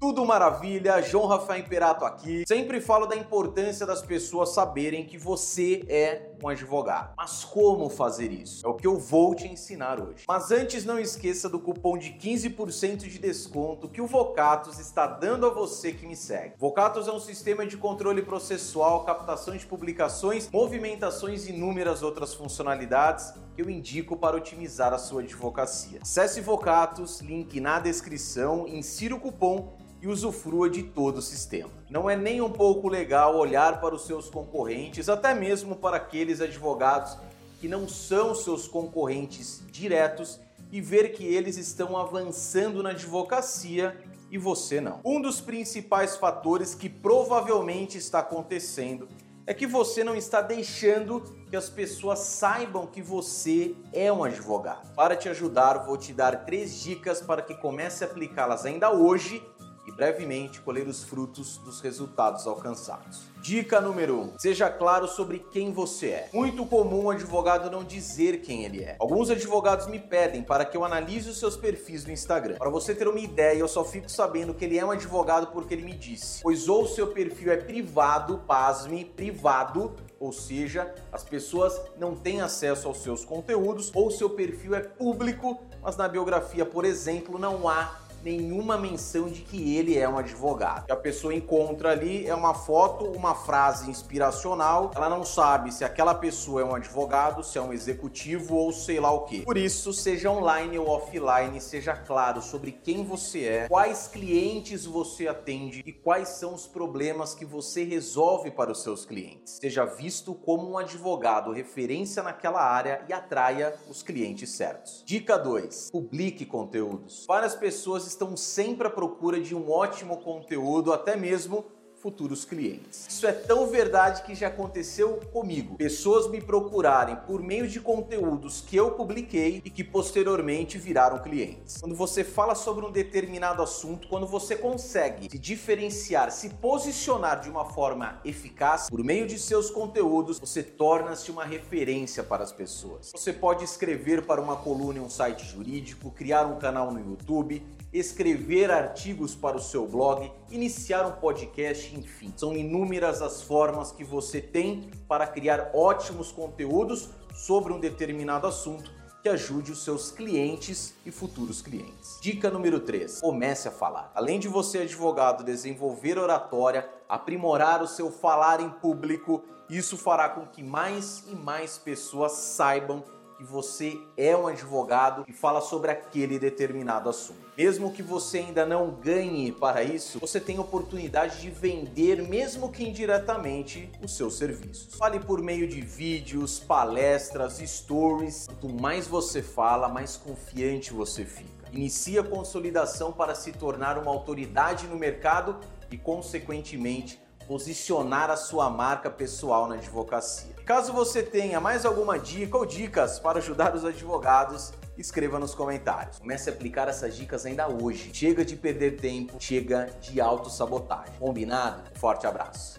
Tudo maravilha, João Rafael Imperato aqui. Sempre falo da importância das pessoas saberem que você é um advogado. Mas como fazer isso? É o que eu vou te ensinar hoje. Mas antes não esqueça do cupom de 15% de desconto que o Vocatus está dando a você que me segue. Vocatus é um sistema de controle processual, captação de publicações, movimentações e inúmeras outras funcionalidades que eu indico para otimizar a sua advocacia. Acesse Vocatus, link na descrição, insira o cupom e usufrua de todo o sistema. Não é nem um pouco legal olhar para os seus concorrentes, até mesmo para aqueles advogados que não são seus concorrentes diretos e ver que eles estão avançando na advocacia e você não. Um dos principais fatores que provavelmente está acontecendo é que você não está deixando que as pessoas saibam que você é um advogado. Para te ajudar, vou te dar três dicas para que comece a aplicá-las ainda hoje brevemente colher os frutos dos resultados alcançados. Dica número 1: um, seja claro sobre quem você é. Muito comum o advogado não dizer quem ele é. Alguns advogados me pedem para que eu analise os seus perfis no Instagram. Para você ter uma ideia, eu só fico sabendo que ele é um advogado porque ele me disse. Pois ou seu perfil é privado, pasme, privado, ou seja, as pessoas não têm acesso aos seus conteúdos, ou seu perfil é público, mas na biografia, por exemplo, não há nenhuma menção de que ele é um advogado. A pessoa encontra ali é uma foto, uma frase inspiracional, ela não sabe se aquela pessoa é um advogado, se é um executivo ou sei lá o que. Por isso, seja online ou offline, seja claro sobre quem você é, quais clientes você atende e quais são os problemas que você resolve para os seus clientes. Seja visto como um advogado referência naquela área e atraia os clientes certos. Dica 2: publique conteúdos. Várias pessoas estão sempre à procura de um ótimo conteúdo, até mesmo futuros clientes. Isso é tão verdade que já aconteceu comigo. Pessoas me procurarem por meio de conteúdos que eu publiquei e que posteriormente viraram clientes. Quando você fala sobre um determinado assunto, quando você consegue se diferenciar, se posicionar de uma forma eficaz por meio de seus conteúdos, você torna-se uma referência para as pessoas. Você pode escrever para uma coluna em um site jurídico, criar um canal no YouTube, escrever artigos para o seu blog, iniciar um podcast, enfim. São inúmeras as formas que você tem para criar ótimos conteúdos sobre um determinado assunto que ajude os seus clientes e futuros clientes. Dica número 3: comece a falar. Além de você, advogado, desenvolver oratória, aprimorar o seu falar em público, isso fará com que mais e mais pessoas saibam que você é um advogado e fala sobre aquele determinado assunto. Mesmo que você ainda não ganhe para isso, você tem oportunidade de vender, mesmo que indiretamente, os seus serviços. Fale por meio de vídeos, palestras, stories. Quanto mais você fala, mais confiante você fica. Inicie a consolidação para se tornar uma autoridade no mercado e, consequentemente, posicionar a sua marca pessoal na advocacia. Caso você tenha mais alguma dica ou dicas para ajudar os advogados, escreva nos comentários. Comece a aplicar essas dicas ainda hoje. Chega de perder tempo, chega de autossabotagem. Combinado? Forte abraço.